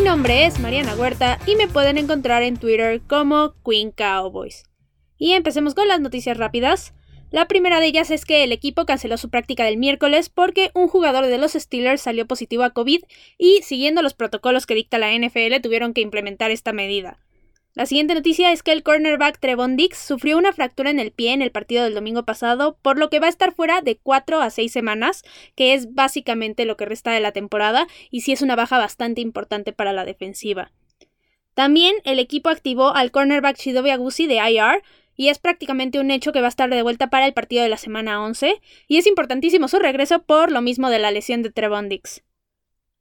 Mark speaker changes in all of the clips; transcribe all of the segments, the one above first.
Speaker 1: Mi nombre es Mariana Huerta y me pueden encontrar en Twitter como Queen Cowboys. Y empecemos con las noticias rápidas. La primera de ellas es que el equipo canceló su práctica del miércoles porque un jugador de los Steelers salió positivo a COVID y, siguiendo los protocolos que dicta la NFL, tuvieron que implementar esta medida. La siguiente noticia es que el cornerback Trevon Dix sufrió una fractura en el pie en el partido del domingo pasado, por lo que va a estar fuera de 4 a 6 semanas, que es básicamente lo que resta de la temporada, y sí es una baja bastante importante para la defensiva. También el equipo activó al cornerback Shidobi Agusi de IR, y es prácticamente un hecho que va a estar de vuelta para el partido de la semana 11, y es importantísimo su regreso por lo mismo de la lesión de Trevon Dix.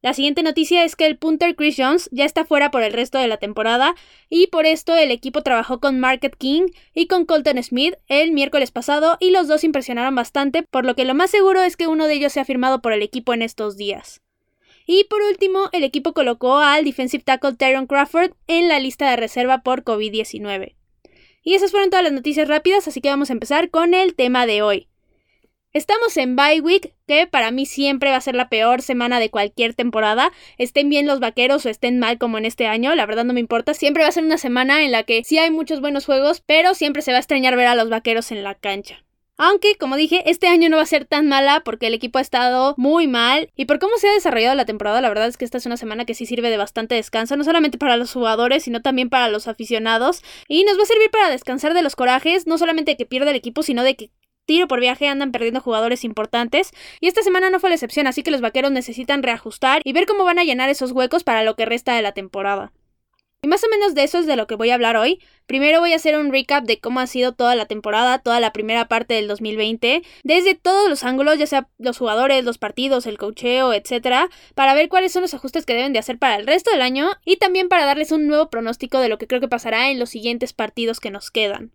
Speaker 1: La siguiente noticia es que el punter Chris Jones ya está fuera por el resto de la temporada y por esto el equipo trabajó con Market King y con Colton Smith el miércoles pasado y los dos impresionaron bastante, por lo que lo más seguro es que uno de ellos sea firmado por el equipo en estos días. Y por último, el equipo colocó al defensive tackle Tyron Crawford en la lista de reserva por COVID-19. Y esas fueron todas las noticias rápidas, así que vamos a empezar con el tema de hoy. Estamos en bye week, que para mí siempre va a ser la peor semana de cualquier temporada. Estén bien los vaqueros o estén mal como en este año, la verdad no me importa. Siempre va a ser una semana en la que sí hay muchos buenos juegos, pero siempre se va a extrañar ver a los vaqueros en la cancha. Aunque, como dije, este año no va a ser tan mala porque el equipo ha estado muy mal y por cómo se ha desarrollado la temporada, la verdad es que esta es una semana que sí sirve de bastante descanso, no solamente para los jugadores, sino también para los aficionados. Y nos va a servir para descansar de los corajes, no solamente de que pierda el equipo, sino de que tiro por viaje andan perdiendo jugadores importantes y esta semana no fue la excepción, así que los vaqueros necesitan reajustar y ver cómo van a llenar esos huecos para lo que resta de la temporada. Y más o menos de eso es de lo que voy a hablar hoy. Primero voy a hacer un recap de cómo ha sido toda la temporada, toda la primera parte del 2020, desde todos los ángulos, ya sea los jugadores, los partidos, el cocheo, etc., para ver cuáles son los ajustes que deben de hacer para el resto del año y también para darles un nuevo pronóstico de lo que creo que pasará en los siguientes partidos que nos quedan.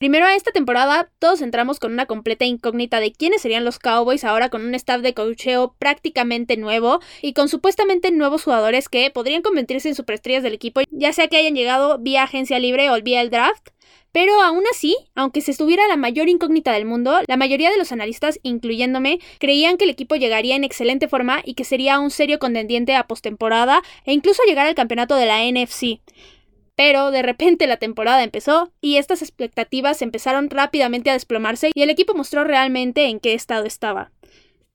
Speaker 1: Primero a esta temporada todos entramos con una completa incógnita de quiénes serían los Cowboys ahora con un staff de cocheo prácticamente nuevo y con supuestamente nuevos jugadores que podrían convertirse en superestrellas del equipo, ya sea que hayan llegado vía agencia libre o vía el draft. Pero aún así, aunque se estuviera la mayor incógnita del mundo, la mayoría de los analistas, incluyéndome, creían que el equipo llegaría en excelente forma y que sería un serio contendiente a postemporada e incluso llegar al campeonato de la NFC. Pero de repente la temporada empezó y estas expectativas empezaron rápidamente a desplomarse y el equipo mostró realmente en qué estado estaba.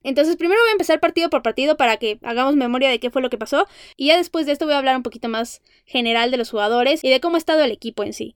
Speaker 1: Entonces primero voy a empezar partido por partido para que hagamos memoria de qué fue lo que pasó y ya después de esto voy a hablar un poquito más general de los jugadores y de cómo ha estado el equipo en sí.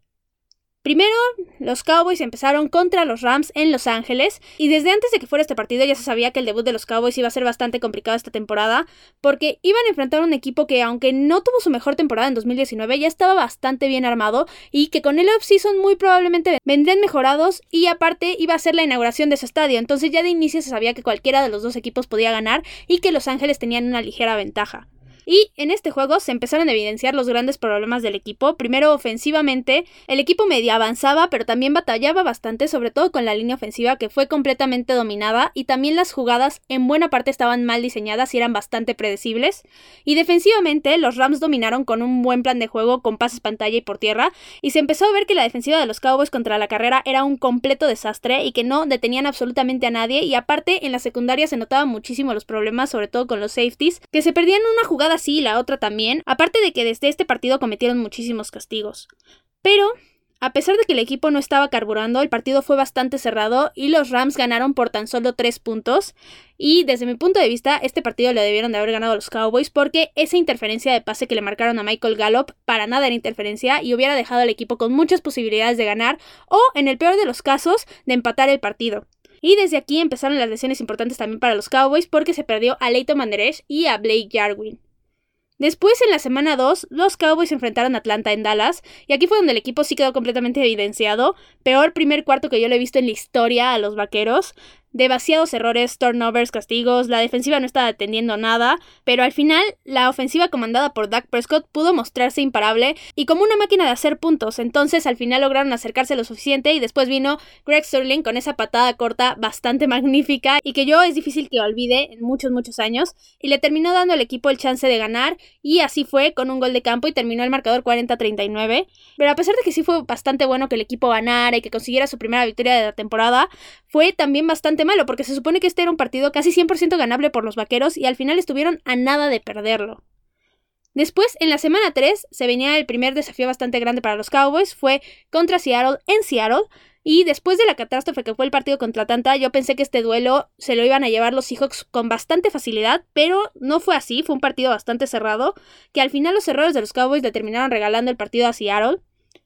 Speaker 1: Primero, los Cowboys empezaron contra los Rams en Los Ángeles y desde antes de que fuera este partido ya se sabía que el debut de los Cowboys iba a ser bastante complicado esta temporada porque iban a enfrentar a un equipo que aunque no tuvo su mejor temporada en 2019 ya estaba bastante bien armado y que con el off-season muy probablemente vendrían mejorados y aparte iba a ser la inauguración de su estadio entonces ya de inicio se sabía que cualquiera de los dos equipos podía ganar y que Los Ángeles tenían una ligera ventaja. Y en este juego se empezaron a evidenciar los grandes problemas del equipo. Primero, ofensivamente, el equipo medio avanzaba, pero también batallaba bastante, sobre todo con la línea ofensiva que fue completamente dominada y también las jugadas en buena parte estaban mal diseñadas y eran bastante predecibles. Y defensivamente, los Rams dominaron con un buen plan de juego con pases pantalla y por tierra, y se empezó a ver que la defensiva de los Cowboys contra la carrera era un completo desastre y que no detenían absolutamente a nadie, y aparte en la secundaria se notaban muchísimo los problemas, sobre todo con los safeties, que se perdían una jugada sí la otra también, aparte de que desde este partido cometieron muchísimos castigos. Pero a pesar de que el equipo no estaba carburando, el partido fue bastante cerrado y los Rams ganaron por tan solo 3 puntos. Y desde mi punto de vista, este partido le debieron de haber ganado los Cowboys porque esa interferencia de pase que le marcaron a Michael Gallup para nada era interferencia y hubiera dejado al equipo con muchas posibilidades de ganar o, en el peor de los casos, de empatar el partido. Y desde aquí empezaron las lesiones importantes también para los Cowboys porque se perdió a Leighton Manderesh y a Blake Jarwin. Después, en la semana 2, los Cowboys enfrentaron a Atlanta en Dallas, y aquí fue donde el equipo sí quedó completamente evidenciado. Peor primer cuarto que yo le he visto en la historia a los vaqueros demasiados errores, turnovers, castigos, la defensiva no estaba atendiendo nada, pero al final la ofensiva comandada por Dak Prescott pudo mostrarse imparable y como una máquina de hacer puntos, entonces al final lograron acercarse lo suficiente y después vino Greg Sterling con esa patada corta bastante magnífica y que yo es difícil que olvide en muchos muchos años y le terminó dando al equipo el chance de ganar y así fue con un gol de campo y terminó el marcador 40-39, pero a pesar de que sí fue bastante bueno que el equipo ganara y que consiguiera su primera victoria de la temporada, fue también bastante malo, porque se supone que este era un partido casi 100% ganable por los vaqueros y al final estuvieron a nada de perderlo. Después, en la semana 3, se venía el primer desafío bastante grande para los Cowboys, fue contra Seattle en Seattle, y después de la catástrofe que fue el partido contra Atlanta, yo pensé que este duelo se lo iban a llevar los Seahawks con bastante facilidad, pero no fue así, fue un partido bastante cerrado, que al final los errores de los Cowboys le terminaron regalando el partido a Seattle.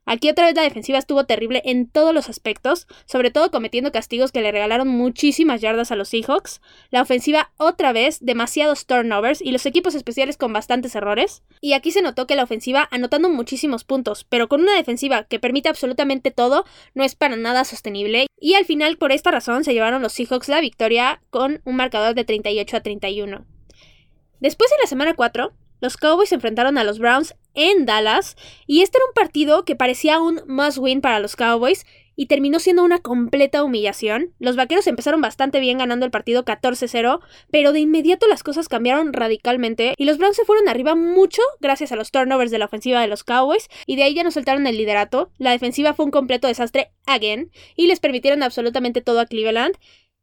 Speaker 1: Aquí otra vez la defensiva estuvo terrible en todos los aspectos, sobre todo cometiendo castigos que le regalaron muchísimas yardas a los Seahawks. La ofensiva otra vez demasiados turnovers y los equipos especiales con bastantes errores. Y aquí se notó que la ofensiva anotando muchísimos puntos, pero con una defensiva que permite absolutamente todo, no es para nada sostenible. Y al final por esta razón se llevaron los Seahawks la victoria con un marcador de 38 a 31. Después en la semana 4, los Cowboys se enfrentaron a los Browns en Dallas y este era un partido que parecía un must win para los Cowboys y terminó siendo una completa humillación. Los Vaqueros empezaron bastante bien ganando el partido 14-0, pero de inmediato las cosas cambiaron radicalmente y los Browns se fueron arriba mucho gracias a los turnovers de la ofensiva de los Cowboys y de ahí ya no soltaron el liderato. La defensiva fue un completo desastre again y les permitieron absolutamente todo a Cleveland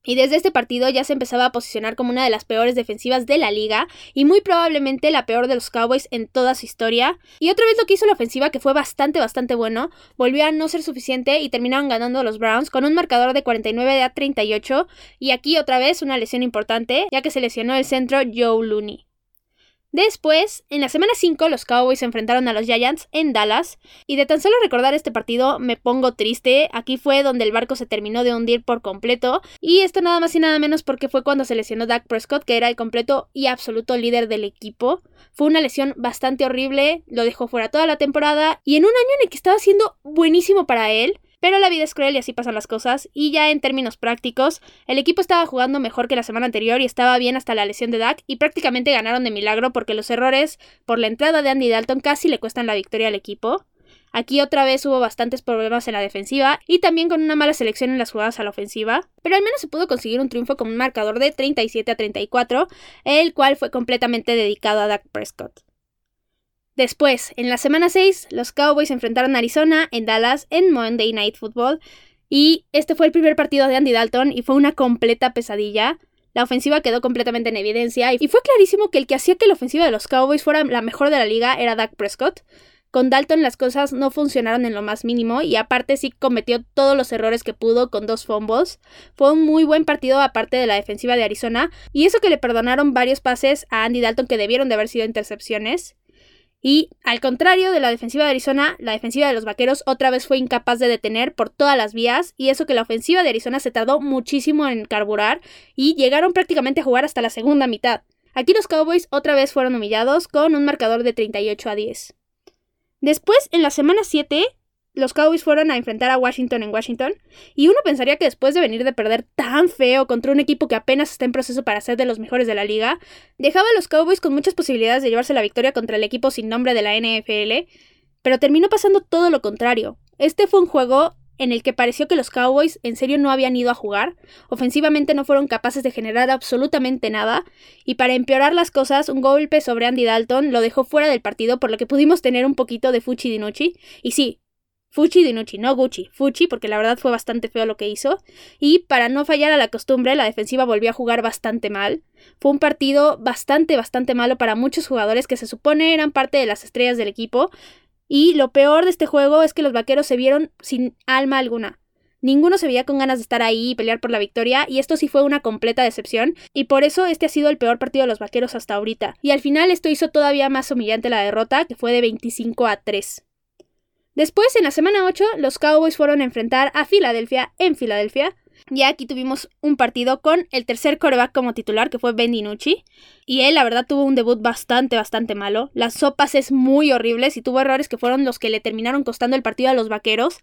Speaker 1: y desde este partido ya se empezaba a posicionar como una de las peores defensivas de la liga y muy probablemente la peor de los Cowboys en toda su historia. Y otra vez lo que hizo la ofensiva, que fue bastante, bastante bueno, volvió a no ser suficiente y terminaron ganando los Browns con un marcador de 49 a 38. Y aquí otra vez una lesión importante, ya que se lesionó el centro Joe Looney. Después, en la semana 5, los Cowboys se enfrentaron a los Giants en Dallas, y de tan solo recordar este partido me pongo triste. Aquí fue donde el barco se terminó de hundir por completo, y esto nada más y nada menos porque fue cuando se lesionó Dak Prescott, que era el completo y absoluto líder del equipo. Fue una lesión bastante horrible, lo dejó fuera toda la temporada, y en un año en el que estaba siendo buenísimo para él, pero la vida es cruel y así pasan las cosas. Y ya en términos prácticos, el equipo estaba jugando mejor que la semana anterior y estaba bien hasta la lesión de Dak y prácticamente ganaron de milagro porque los errores por la entrada de Andy Dalton casi le cuestan la victoria al equipo. Aquí otra vez hubo bastantes problemas en la defensiva y también con una mala selección en las jugadas a la ofensiva, pero al menos se pudo conseguir un triunfo con un marcador de 37 a 34, el cual fue completamente dedicado a Dak Prescott. Después, en la semana 6, los Cowboys enfrentaron a Arizona en Dallas en Monday Night Football. Y este fue el primer partido de Andy Dalton y fue una completa pesadilla. La ofensiva quedó completamente en evidencia y fue clarísimo que el que hacía que la ofensiva de los Cowboys fuera la mejor de la liga era Dak Prescott. Con Dalton las cosas no funcionaron en lo más mínimo y aparte sí cometió todos los errores que pudo con dos fumbles. Fue un muy buen partido aparte de la defensiva de Arizona y eso que le perdonaron varios pases a Andy Dalton que debieron de haber sido intercepciones. Y al contrario de la defensiva de Arizona, la defensiva de los Vaqueros otra vez fue incapaz de detener por todas las vías y eso que la ofensiva de Arizona se tardó muchísimo en carburar y llegaron prácticamente a jugar hasta la segunda mitad. Aquí los Cowboys otra vez fueron humillados con un marcador de 38 a 10. Después, en la semana 7, los Cowboys fueron a enfrentar a Washington en Washington, y uno pensaría que después de venir de perder tan feo contra un equipo que apenas está en proceso para ser de los mejores de la liga, dejaba a los Cowboys con muchas posibilidades de llevarse la victoria contra el equipo sin nombre de la NFL, pero terminó pasando todo lo contrario. Este fue un juego en el que pareció que los Cowboys en serio no habían ido a jugar, ofensivamente no fueron capaces de generar absolutamente nada, y para empeorar las cosas, un golpe sobre Andy Dalton lo dejó fuera del partido, por lo que pudimos tener un poquito de Fuchi Dinucci, y sí, Fuchi Dinucci, no Gucci, Fuchi, porque la verdad fue bastante feo lo que hizo. Y para no fallar a la costumbre, la defensiva volvió a jugar bastante mal. Fue un partido bastante, bastante malo para muchos jugadores que se supone eran parte de las estrellas del equipo. Y lo peor de este juego es que los vaqueros se vieron sin alma alguna. Ninguno se veía con ganas de estar ahí y pelear por la victoria, y esto sí fue una completa decepción, y por eso este ha sido el peor partido de los vaqueros hasta ahorita. Y al final esto hizo todavía más humillante la derrota, que fue de 25 a 3. Después, en la semana 8, los Cowboys fueron a enfrentar a Filadelfia en Filadelfia. Ya aquí tuvimos un partido con el tercer coreback como titular, que fue Ben DiNucci. Y él, la verdad, tuvo un debut bastante, bastante malo. Las sopas es muy horribles y tuvo errores que fueron los que le terminaron costando el partido a los vaqueros.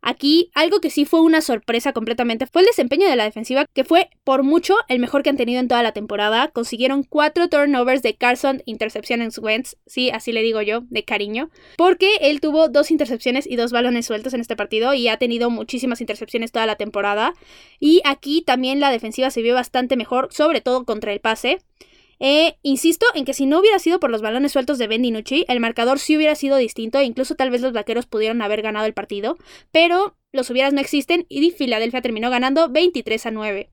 Speaker 1: Aquí, algo que sí fue una sorpresa completamente fue el desempeño de la defensiva, que fue por mucho el mejor que han tenido en toda la temporada. Consiguieron cuatro turnovers de Carson, intercepciones Wentz, sí, así le digo yo, de cariño, porque él tuvo dos intercepciones y dos balones sueltos en este partido y ha tenido muchísimas intercepciones toda la temporada. Y aquí también la defensiva se vio bastante mejor, sobre todo contra el pase. Eh, insisto en que si no hubiera sido por los balones sueltos de Ben DiNucci, el marcador sí hubiera sido distinto e incluso tal vez los vaqueros pudieron haber ganado el partido, pero los hubieras no existen y Filadelfia terminó ganando 23 a 9.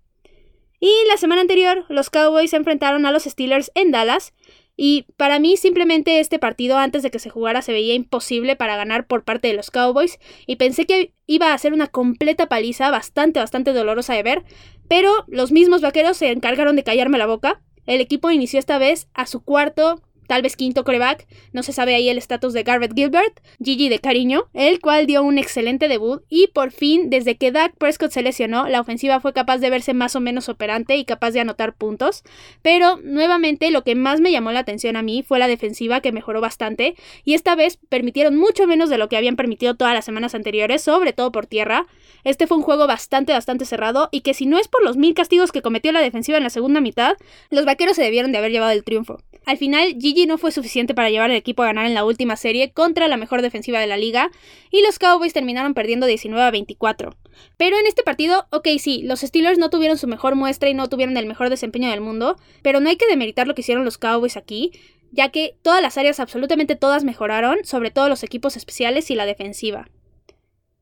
Speaker 1: Y la semana anterior, los Cowboys se enfrentaron a los Steelers en Dallas. Y para mí simplemente este partido antes de que se jugara se veía imposible para ganar por parte de los Cowboys y pensé que iba a ser una completa paliza bastante bastante dolorosa de ver, pero los mismos vaqueros se encargaron de callarme la boca. El equipo inició esta vez a su cuarto tal vez quinto coreback, no se sabe ahí el estatus de Garrett Gilbert, Gigi de cariño, el cual dio un excelente debut y por fin, desde que Dak Prescott se lesionó, la ofensiva fue capaz de verse más o menos operante y capaz de anotar puntos, pero nuevamente lo que más me llamó la atención a mí fue la defensiva que mejoró bastante y esta vez permitieron mucho menos de lo que habían permitido todas las semanas anteriores, sobre todo por tierra. Este fue un juego bastante, bastante cerrado y que si no es por los mil castigos que cometió la defensiva en la segunda mitad, los vaqueros se debieron de haber llevado el triunfo. Al final, Gigi no fue suficiente para llevar al equipo a ganar en la última serie contra la mejor defensiva de la liga, y los Cowboys terminaron perdiendo 19 a 24. Pero en este partido, ok, sí, los Steelers no tuvieron su mejor muestra y no tuvieron el mejor desempeño del mundo, pero no hay que demeritar lo que hicieron los Cowboys aquí, ya que todas las áreas, absolutamente todas mejoraron, sobre todo los equipos especiales y la defensiva.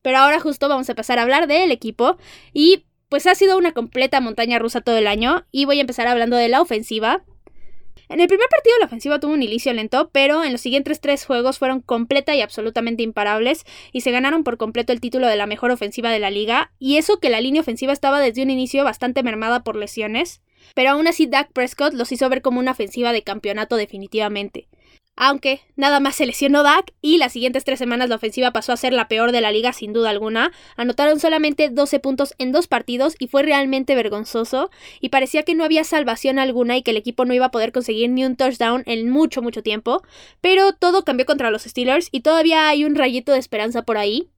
Speaker 1: Pero ahora justo vamos a pasar a hablar del equipo y pues ha sido una completa montaña rusa todo el año y voy a empezar hablando de la ofensiva. En el primer partido la ofensiva tuvo un inicio lento, pero en los siguientes tres juegos fueron completa y absolutamente imparables y se ganaron por completo el título de la mejor ofensiva de la liga, y eso que la línea ofensiva estaba desde un inicio bastante mermada por lesiones, pero aún así Dak Prescott los hizo ver como una ofensiva de campeonato definitivamente. Aunque nada más se lesionó Dak y las siguientes tres semanas la ofensiva pasó a ser la peor de la liga sin duda alguna. Anotaron solamente 12 puntos en dos partidos y fue realmente vergonzoso y parecía que no había salvación alguna y que el equipo no iba a poder conseguir ni un touchdown en mucho mucho tiempo. Pero todo cambió contra los Steelers y todavía hay un rayito de esperanza por ahí.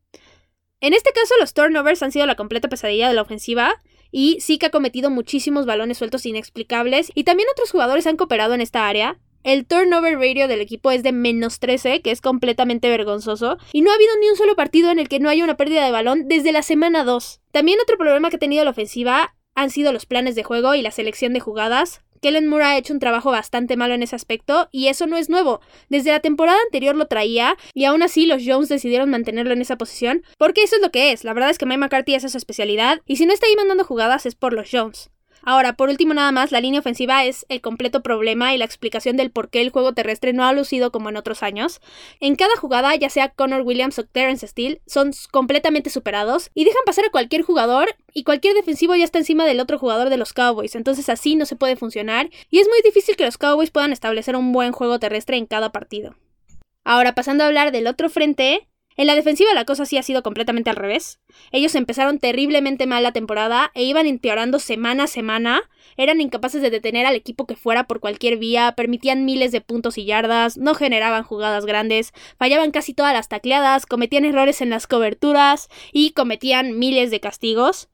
Speaker 1: En este caso los turnovers han sido la completa pesadilla de la ofensiva y sí que ha cometido muchísimos balones sueltos inexplicables y también otros jugadores han cooperado en esta área. El turnover ratio del equipo es de menos 13, que es completamente vergonzoso. Y no ha habido ni un solo partido en el que no haya una pérdida de balón desde la semana 2. También otro problema que ha tenido la ofensiva han sido los planes de juego y la selección de jugadas. Kellen Moore ha hecho un trabajo bastante malo en ese aspecto y eso no es nuevo. Desde la temporada anterior lo traía y aún así los Jones decidieron mantenerlo en esa posición porque eso es lo que es. La verdad es que Mike McCarthy es su especialidad y si no está ahí mandando jugadas es por los Jones. Ahora, por último nada más, la línea ofensiva es el completo problema y la explicación del por qué el juego terrestre no ha lucido como en otros años. En cada jugada, ya sea Connor Williams o Terrence Steele, son completamente superados y dejan pasar a cualquier jugador y cualquier defensivo ya está encima del otro jugador de los Cowboys, entonces así no se puede funcionar y es muy difícil que los Cowboys puedan establecer un buen juego terrestre en cada partido. Ahora, pasando a hablar del otro frente, en la defensiva la cosa sí ha sido completamente al revés. Ellos empezaron terriblemente mal la temporada e iban empeorando semana a semana. Eran incapaces de detener al equipo que fuera por cualquier vía, permitían miles de puntos y yardas, no generaban jugadas grandes, fallaban casi todas las tacleadas, cometían errores en las coberturas y cometían miles de castigos.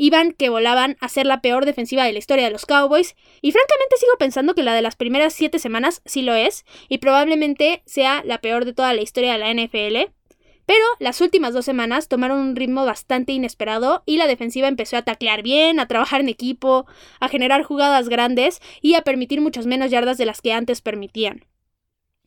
Speaker 1: Iban que volaban a ser la peor defensiva de la historia de los Cowboys, y francamente sigo pensando que la de las primeras siete semanas sí lo es, y probablemente sea la peor de toda la historia de la NFL. Pero las últimas dos semanas tomaron un ritmo bastante inesperado y la defensiva empezó a taclear bien, a trabajar en equipo, a generar jugadas grandes y a permitir muchas menos yardas de las que antes permitían.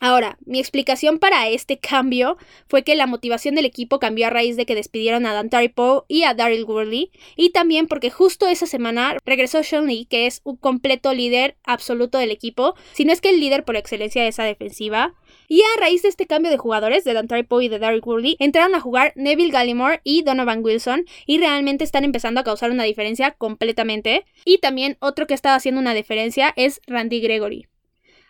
Speaker 1: Ahora, mi explicación para este cambio fue que la motivación del equipo cambió a raíz de que despidieron a Dan Poe y a Daryl Worley, y también porque justo esa semana regresó Sean Lee, que es un completo líder absoluto del equipo, si no es que el líder por excelencia de esa defensiva. Y a raíz de este cambio de jugadores, de Dan Poe y de Daryl Worley, entraron a jugar Neville Gallimore y Donovan Wilson, y realmente están empezando a causar una diferencia completamente. Y también otro que estaba haciendo una diferencia es Randy Gregory.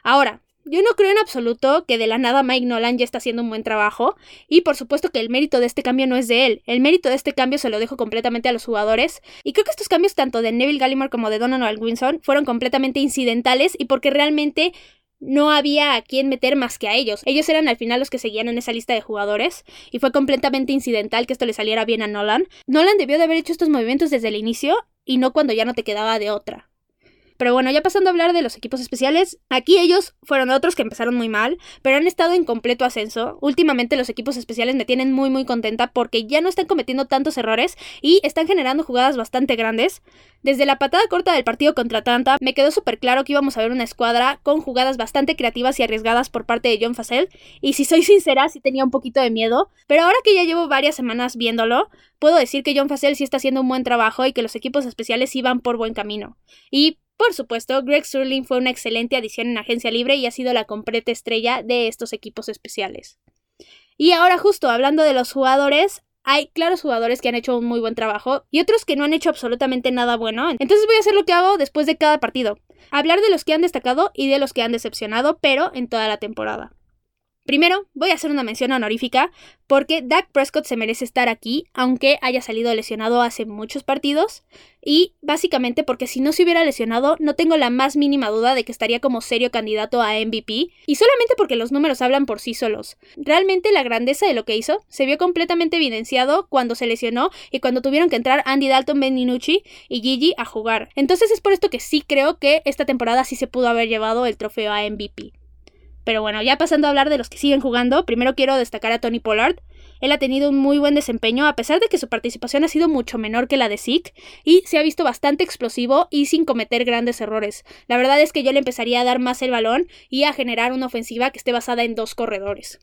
Speaker 1: Ahora, yo no creo en absoluto que de la nada Mike Nolan ya está haciendo un buen trabajo y por supuesto que el mérito de este cambio no es de él, el mérito de este cambio se lo dejo completamente a los jugadores y creo que estos cambios tanto de Neville Gallimore como de Donovan Wilson fueron completamente incidentales y porque realmente no había a quien meter más que a ellos. Ellos eran al final los que seguían en esa lista de jugadores y fue completamente incidental que esto le saliera bien a Nolan. Nolan debió de haber hecho estos movimientos desde el inicio y no cuando ya no te quedaba de otra. Pero bueno, ya pasando a hablar de los equipos especiales, aquí ellos fueron otros que empezaron muy mal, pero han estado en completo ascenso. Últimamente los equipos especiales me tienen muy muy contenta porque ya no están cometiendo tantos errores y están generando jugadas bastante grandes. Desde la patada corta del partido contra Atlanta, me quedó súper claro que íbamos a ver una escuadra con jugadas bastante creativas y arriesgadas por parte de John Facel, y si soy sincera, sí tenía un poquito de miedo, pero ahora que ya llevo varias semanas viéndolo, puedo decir que John Facel sí está haciendo un buen trabajo y que los equipos especiales iban por buen camino. Y por supuesto, Greg Sterling fue una excelente adición en agencia libre y ha sido la completa estrella de estos equipos especiales. Y ahora justo hablando de los jugadores, hay claros jugadores que han hecho un muy buen trabajo y otros que no han hecho absolutamente nada bueno. Entonces voy a hacer lo que hago después de cada partido. Hablar de los que han destacado y de los que han decepcionado, pero en toda la temporada. Primero, voy a hacer una mención honorífica porque Dak Prescott se merece estar aquí, aunque haya salido lesionado hace muchos partidos, y básicamente porque si no se hubiera lesionado, no tengo la más mínima duda de que estaría como serio candidato a MVP, y solamente porque los números hablan por sí solos. Realmente la grandeza de lo que hizo se vio completamente evidenciado cuando se lesionó y cuando tuvieron que entrar Andy Dalton, Ben DiNucci y Gigi a jugar. Entonces es por esto que sí creo que esta temporada sí se pudo haber llevado el trofeo a MVP. Pero bueno, ya pasando a hablar de los que siguen jugando, primero quiero destacar a Tony Pollard. Él ha tenido un muy buen desempeño, a pesar de que su participación ha sido mucho menor que la de Zeke, y se ha visto bastante explosivo y sin cometer grandes errores. La verdad es que yo le empezaría a dar más el balón y a generar una ofensiva que esté basada en dos corredores.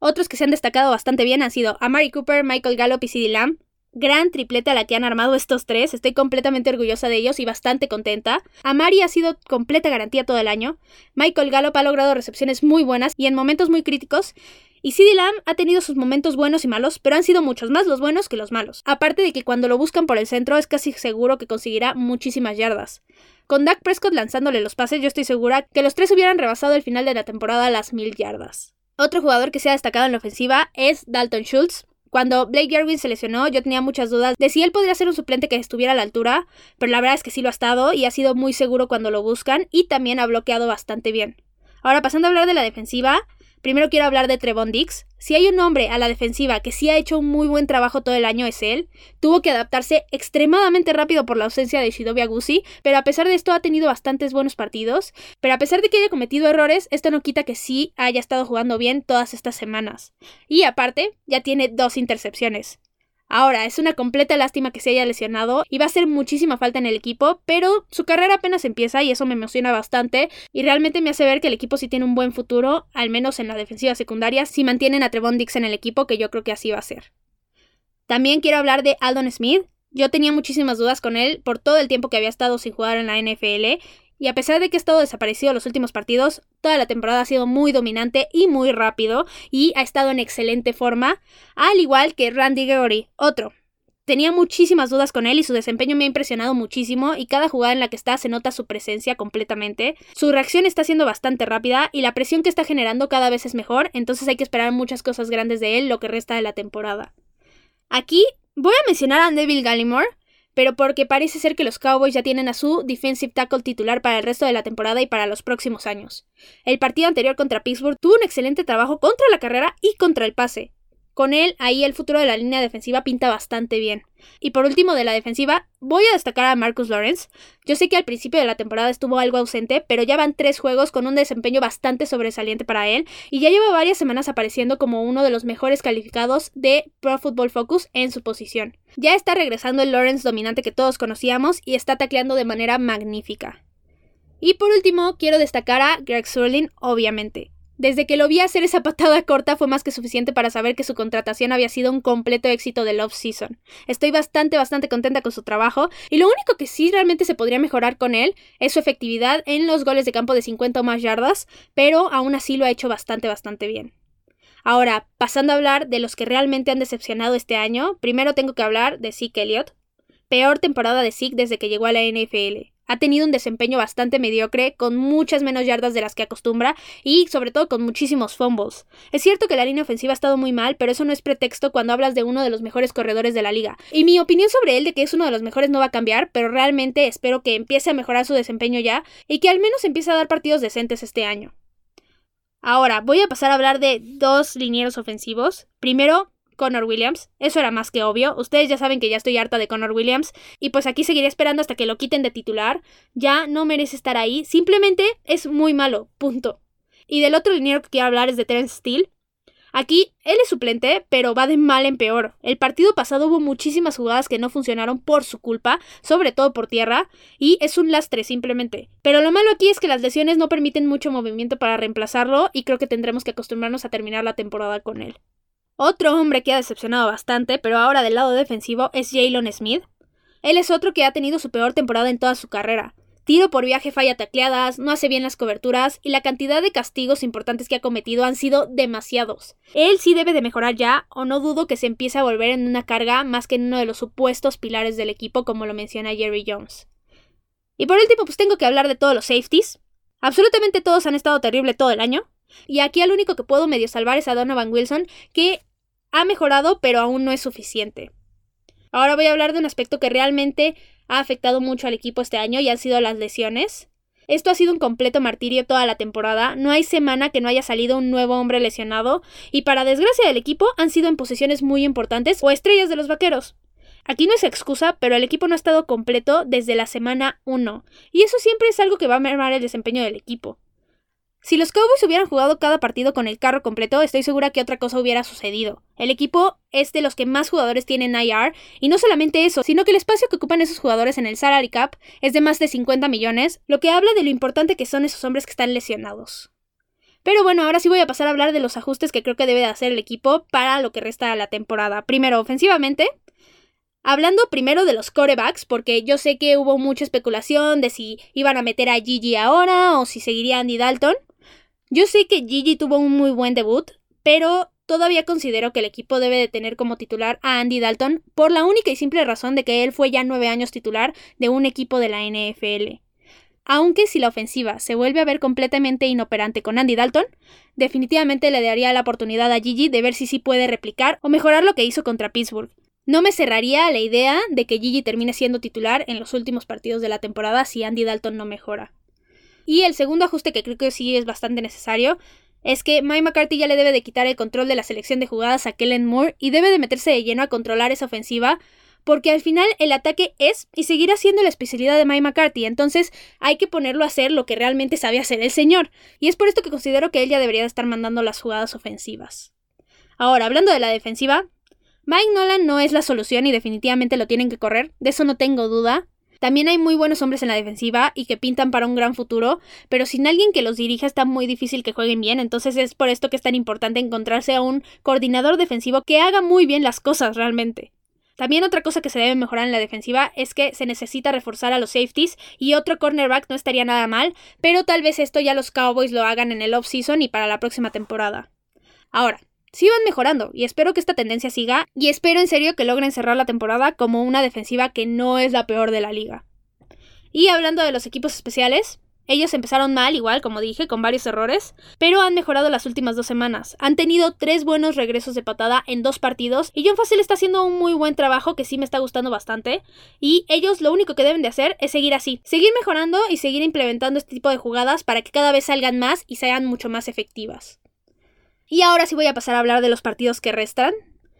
Speaker 1: Otros que se han destacado bastante bien han sido Amari Cooper, Michael Gallup y CeeDee Lamb, gran tripleta la que han armado estos tres. Estoy completamente orgullosa de ellos y bastante contenta. Amari ha sido completa garantía todo el año. Michael Gallup ha logrado recepciones muy buenas y en momentos muy críticos. Y CD Lamb ha tenido sus momentos buenos y malos, pero han sido muchos más los buenos que los malos. Aparte de que cuando lo buscan por el centro es casi seguro que conseguirá muchísimas yardas. Con Dak Prescott lanzándole los pases, yo estoy segura que los tres hubieran rebasado el final de la temporada las mil yardas. Otro jugador que se ha destacado en la ofensiva es Dalton Schultz, cuando Blake Jarwin se lesionó, yo tenía muchas dudas de si él podría ser un suplente que estuviera a la altura, pero la verdad es que sí lo ha estado y ha sido muy seguro cuando lo buscan y también ha bloqueado bastante bien. Ahora, pasando a hablar de la defensiva, Primero quiero hablar de Trevon Dix. Si hay un hombre a la defensiva que sí ha hecho un muy buen trabajo todo el año es él. Tuvo que adaptarse extremadamente rápido por la ausencia de Shidobi Agusi, pero a pesar de esto ha tenido bastantes buenos partidos. Pero a pesar de que haya cometido errores, esto no quita que sí haya estado jugando bien todas estas semanas. Y aparte, ya tiene dos intercepciones. Ahora, es una completa lástima que se haya lesionado y va a hacer muchísima falta en el equipo, pero su carrera apenas empieza y eso me emociona bastante y realmente me hace ver que el equipo sí tiene un buen futuro, al menos en la defensiva secundaria, si mantienen a Trevon Dix en el equipo, que yo creo que así va a ser. También quiero hablar de Aldon Smith. Yo tenía muchísimas dudas con él por todo el tiempo que había estado sin jugar en la NFL y a pesar de que ha estado desaparecido los últimos partidos, toda la temporada ha sido muy dominante y muy rápido y ha estado en excelente forma, al igual que Randy Gregory, otro. Tenía muchísimas dudas con él y su desempeño me ha impresionado muchísimo y cada jugada en la que está se nota su presencia completamente. Su reacción está siendo bastante rápida y la presión que está generando cada vez es mejor, entonces hay que esperar muchas cosas grandes de él lo que resta de la temporada. Aquí voy a mencionar a Neville Gallimore, pero porque parece ser que los Cowboys ya tienen a su defensive tackle titular para el resto de la temporada y para los próximos años. El partido anterior contra Pittsburgh tuvo un excelente trabajo contra la carrera y contra el pase. Con él, ahí el futuro de la línea defensiva pinta bastante bien. Y por último, de la defensiva, voy a destacar a Marcus Lawrence. Yo sé que al principio de la temporada estuvo algo ausente, pero ya van tres juegos con un desempeño bastante sobresaliente para él, y ya lleva varias semanas apareciendo como uno de los mejores calificados de Pro Football Focus en su posición. Ya está regresando el Lawrence dominante que todos conocíamos y está tacleando de manera magnífica. Y por último, quiero destacar a Greg Surlin, obviamente. Desde que lo vi hacer esa patada corta fue más que suficiente para saber que su contratación había sido un completo éxito del off-season. Estoy bastante, bastante contenta con su trabajo y lo único que sí realmente se podría mejorar con él es su efectividad en los goles de campo de 50 o más yardas, pero aún así lo ha hecho bastante, bastante bien. Ahora, pasando a hablar de los que realmente han decepcionado este año, primero tengo que hablar de Zeke Elliott. Peor temporada de Zeke desde que llegó a la NFL ha tenido un desempeño bastante mediocre, con muchas menos yardas de las que acostumbra y sobre todo con muchísimos fumbles. Es cierto que la línea ofensiva ha estado muy mal, pero eso no es pretexto cuando hablas de uno de los mejores corredores de la liga. Y mi opinión sobre él de que es uno de los mejores no va a cambiar, pero realmente espero que empiece a mejorar su desempeño ya y que al menos empiece a dar partidos decentes este año. Ahora, voy a pasar a hablar de dos linieros ofensivos. Primero, Connor Williams. Eso era más que obvio. Ustedes ya saben que ya estoy harta de Connor Williams. Y pues aquí seguiré esperando hasta que lo quiten de titular. Ya no merece estar ahí. Simplemente es muy malo. Punto. Y del otro dinero que quiero hablar es de Terence Steele. Aquí él es suplente, pero va de mal en peor. El partido pasado hubo muchísimas jugadas que no funcionaron por su culpa, sobre todo por tierra, y es un lastre simplemente. Pero lo malo aquí es que las lesiones no permiten mucho movimiento para reemplazarlo y creo que tendremos que acostumbrarnos a terminar la temporada con él. Otro hombre que ha decepcionado bastante, pero ahora del lado defensivo, es Jalen Smith. Él es otro que ha tenido su peor temporada en toda su carrera. Tiro por viaje falla tacleadas, no hace bien las coberturas y la cantidad de castigos importantes que ha cometido han sido demasiados. Él sí debe de mejorar ya, o no dudo que se empiece a volver en una carga más que en uno de los supuestos pilares del equipo, como lo menciona Jerry Jones. Y por último, pues tengo que hablar de todos los safeties. Absolutamente todos han estado terrible todo el año. Y aquí al único que puedo medio salvar es a Donovan Wilson, que ha mejorado, pero aún no es suficiente. Ahora voy a hablar de un aspecto que realmente ha afectado mucho al equipo este año y han sido las lesiones. Esto ha sido un completo martirio toda la temporada, no hay semana que no haya salido un nuevo hombre lesionado, y para desgracia del equipo han sido en posiciones muy importantes o estrellas de los vaqueros. Aquí no es excusa, pero el equipo no ha estado completo desde la semana 1, y eso siempre es algo que va a mermar el desempeño del equipo. Si los Cowboys hubieran jugado cada partido con el carro completo, estoy segura que otra cosa hubiera sucedido. El equipo es de los que más jugadores tienen IR, y no solamente eso, sino que el espacio que ocupan esos jugadores en el salary cap es de más de 50 millones, lo que habla de lo importante que son esos hombres que están lesionados. Pero bueno, ahora sí voy a pasar a hablar de los ajustes que creo que debe de hacer el equipo para lo que resta de la temporada. Primero, ofensivamente, Hablando primero de los corebacks, porque yo sé que hubo mucha especulación de si iban a meter a Gigi ahora o si seguiría Andy Dalton. Yo sé que Gigi tuvo un muy buen debut, pero todavía considero que el equipo debe de tener como titular a Andy Dalton por la única y simple razón de que él fue ya nueve años titular de un equipo de la NFL. Aunque si la ofensiva se vuelve a ver completamente inoperante con Andy Dalton, definitivamente le daría la oportunidad a Gigi de ver si sí puede replicar o mejorar lo que hizo contra Pittsburgh. No me cerraría la idea de que Gigi termine siendo titular en los últimos partidos de la temporada si Andy Dalton no mejora. Y el segundo ajuste que creo que sí es bastante necesario es que Mike McCarthy ya le debe de quitar el control de la selección de jugadas a Kellen Moore y debe de meterse de lleno a controlar esa ofensiva porque al final el ataque es y seguirá siendo la especialidad de Mike McCarthy, entonces hay que ponerlo a hacer lo que realmente sabe hacer el señor, y es por esto que considero que él ya debería de estar mandando las jugadas ofensivas. Ahora, hablando de la defensiva, Mike Nolan no es la solución y definitivamente lo tienen que correr, de eso no tengo duda, también hay muy buenos hombres en la defensiva y que pintan para un gran futuro, pero sin alguien que los dirija está muy difícil que jueguen bien, entonces es por esto que es tan importante encontrarse a un coordinador defensivo que haga muy bien las cosas realmente. También otra cosa que se debe mejorar en la defensiva es que se necesita reforzar a los safeties y otro cornerback no estaría nada mal, pero tal vez esto ya los Cowboys lo hagan en el off-season y para la próxima temporada. Ahora, sí van mejorando y espero que esta tendencia siga y espero en serio que logren cerrar la temporada como una defensiva que no es la peor de la liga. Y hablando de los equipos especiales, ellos empezaron mal, igual como dije, con varios errores, pero han mejorado las últimas dos semanas. Han tenido tres buenos regresos de patada en dos partidos y John Facil está haciendo un muy buen trabajo que sí me está gustando bastante. Y ellos lo único que deben de hacer es seguir así, seguir mejorando y seguir implementando este tipo de jugadas para que cada vez salgan más y sean mucho más efectivas. Y ahora sí voy a pasar a hablar de los partidos que restan.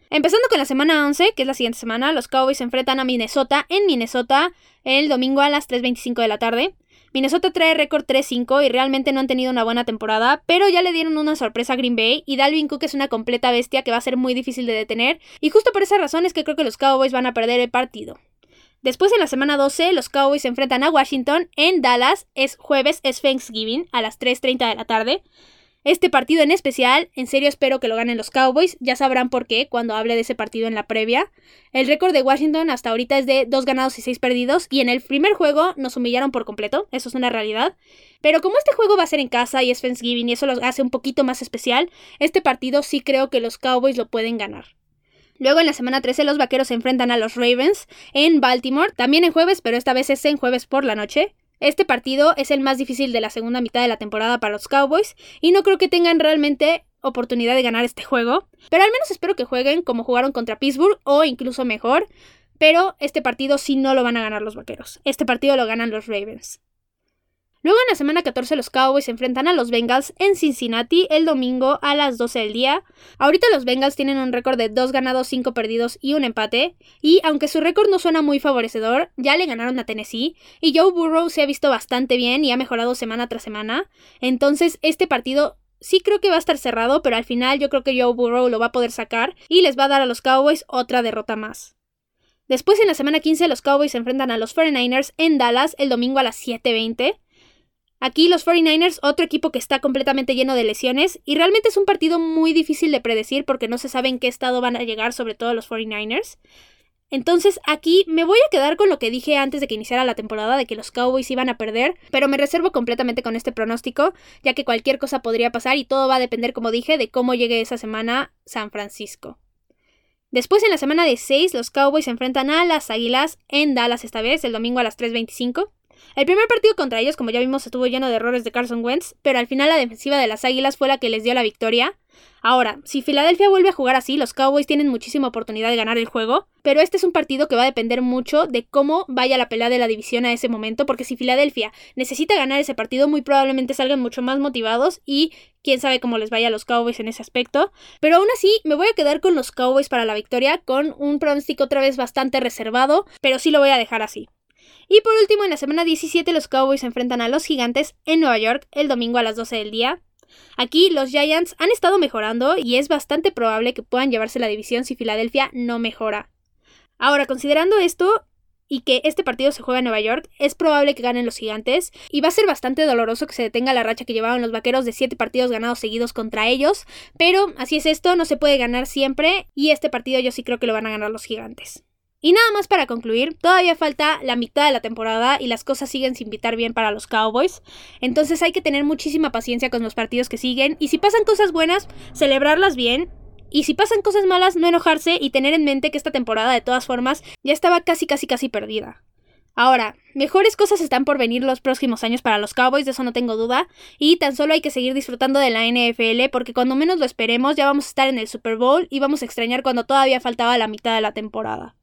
Speaker 1: Empezando con la semana 11, que es la siguiente semana, los Cowboys se enfrentan a Minnesota en Minnesota el domingo a las 3.25 de la tarde. Minnesota trae récord 3-5 y realmente no han tenido una buena temporada, pero ya le dieron una sorpresa a Green Bay y Dalvin Cook es una completa bestia que va a ser muy difícil de detener y justo por esa razón es que creo que los Cowboys van a perder el partido. Después en la semana 12 los Cowboys se enfrentan a Washington en Dallas, es jueves, es Thanksgiving a las 3.30 de la tarde. Este partido en especial, en serio espero que lo ganen los Cowboys, ya sabrán por qué cuando hable de ese partido en la previa. El récord de Washington hasta ahorita es de 2 ganados y 6 perdidos y en el primer juego nos humillaron por completo, eso es una realidad. Pero como este juego va a ser en casa y es Thanksgiving y eso lo hace un poquito más especial, este partido sí creo que los Cowboys lo pueden ganar. Luego en la semana 13 los Vaqueros se enfrentan a los Ravens en Baltimore, también en jueves, pero esta vez es en jueves por la noche. Este partido es el más difícil de la segunda mitad de la temporada para los Cowboys y no creo que tengan realmente oportunidad de ganar este juego, pero al menos espero que jueguen como jugaron contra Pittsburgh o incluso mejor, pero este partido sí no lo van a ganar los Vaqueros, este partido lo ganan los Ravens. Luego en la semana 14 los Cowboys se enfrentan a los Bengals en Cincinnati el domingo a las 12 del día. Ahorita los Bengals tienen un récord de 2 ganados, 5 perdidos y un empate. Y aunque su récord no suena muy favorecedor, ya le ganaron a Tennessee. Y Joe Burrow se ha visto bastante bien y ha mejorado semana tras semana. Entonces este partido sí creo que va a estar cerrado, pero al final yo creo que Joe Burrow lo va a poder sacar y les va a dar a los Cowboys otra derrota más. Después en la semana 15 los Cowboys se enfrentan a los 49ers en Dallas el domingo a las 7.20. Aquí los 49ers, otro equipo que está completamente lleno de lesiones, y realmente es un partido muy difícil de predecir porque no se sabe en qué estado van a llegar, sobre todo los 49ers. Entonces aquí me voy a quedar con lo que dije antes de que iniciara la temporada de que los Cowboys iban a perder, pero me reservo completamente con este pronóstico, ya que cualquier cosa podría pasar y todo va a depender, como dije, de cómo llegue esa semana San Francisco. Después en la semana de 6 los Cowboys se enfrentan a las Águilas en Dallas esta vez, el domingo a las 3.25. El primer partido contra ellos, como ya vimos, estuvo lleno de errores de Carson Wentz, pero al final la defensiva de las Águilas fue la que les dio la victoria. Ahora, si Filadelfia vuelve a jugar así, los Cowboys tienen muchísima oportunidad de ganar el juego, pero este es un partido que va a depender mucho de cómo vaya la pelea de la división a ese momento, porque si Filadelfia necesita ganar ese partido, muy probablemente salgan mucho más motivados y quién sabe cómo les vaya a los Cowboys en ese aspecto. Pero aún así, me voy a quedar con los Cowboys para la victoria, con un pronóstico otra vez bastante reservado, pero sí lo voy a dejar así. Y por último, en la semana 17 los Cowboys se enfrentan a los Gigantes en Nueva York el domingo a las 12 del día. Aquí los Giants han estado mejorando y es bastante probable que puedan llevarse la división si Filadelfia no mejora. Ahora, considerando esto y que este partido se juega en Nueva York, es probable que ganen los gigantes y va a ser bastante doloroso que se detenga la racha que llevaban los vaqueros de 7 partidos ganados seguidos contra ellos, pero así es esto, no se puede ganar siempre y este partido yo sí creo que lo van a ganar los gigantes. Y nada más para concluir, todavía falta la mitad de la temporada y las cosas siguen sin pitar bien para los Cowboys. Entonces hay que tener muchísima paciencia con los partidos que siguen y si pasan cosas buenas, celebrarlas bien. Y si pasan cosas malas, no enojarse y tener en mente que esta temporada de todas formas ya estaba casi casi casi perdida. Ahora, mejores cosas están por venir los próximos años para los Cowboys, de eso no tengo duda, y tan solo hay que seguir disfrutando de la NFL porque cuando menos lo esperemos ya vamos a estar en el Super Bowl y vamos a extrañar cuando todavía faltaba la mitad de la temporada.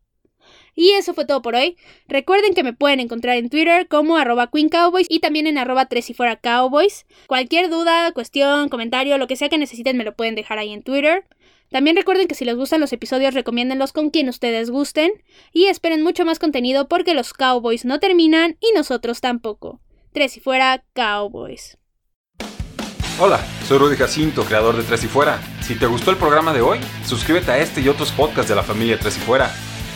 Speaker 1: Y eso fue todo por hoy. Recuerden que me pueden encontrar en Twitter como arroba Queen Cowboys y también en arroba tres y fuera Cowboys. Cualquier duda, cuestión, comentario, lo que sea que necesiten me lo pueden dejar ahí en Twitter. También recuerden que si les gustan los episodios, recomiéndenlos con quien ustedes gusten. Y esperen mucho más contenido porque los Cowboys no terminan y nosotros tampoco. Tres y fuera Cowboys.
Speaker 2: Hola, soy Rudy Jacinto, creador de Tres y Fuera. Si te gustó el programa de hoy, suscríbete a este y otros podcasts de la familia Tres y Fuera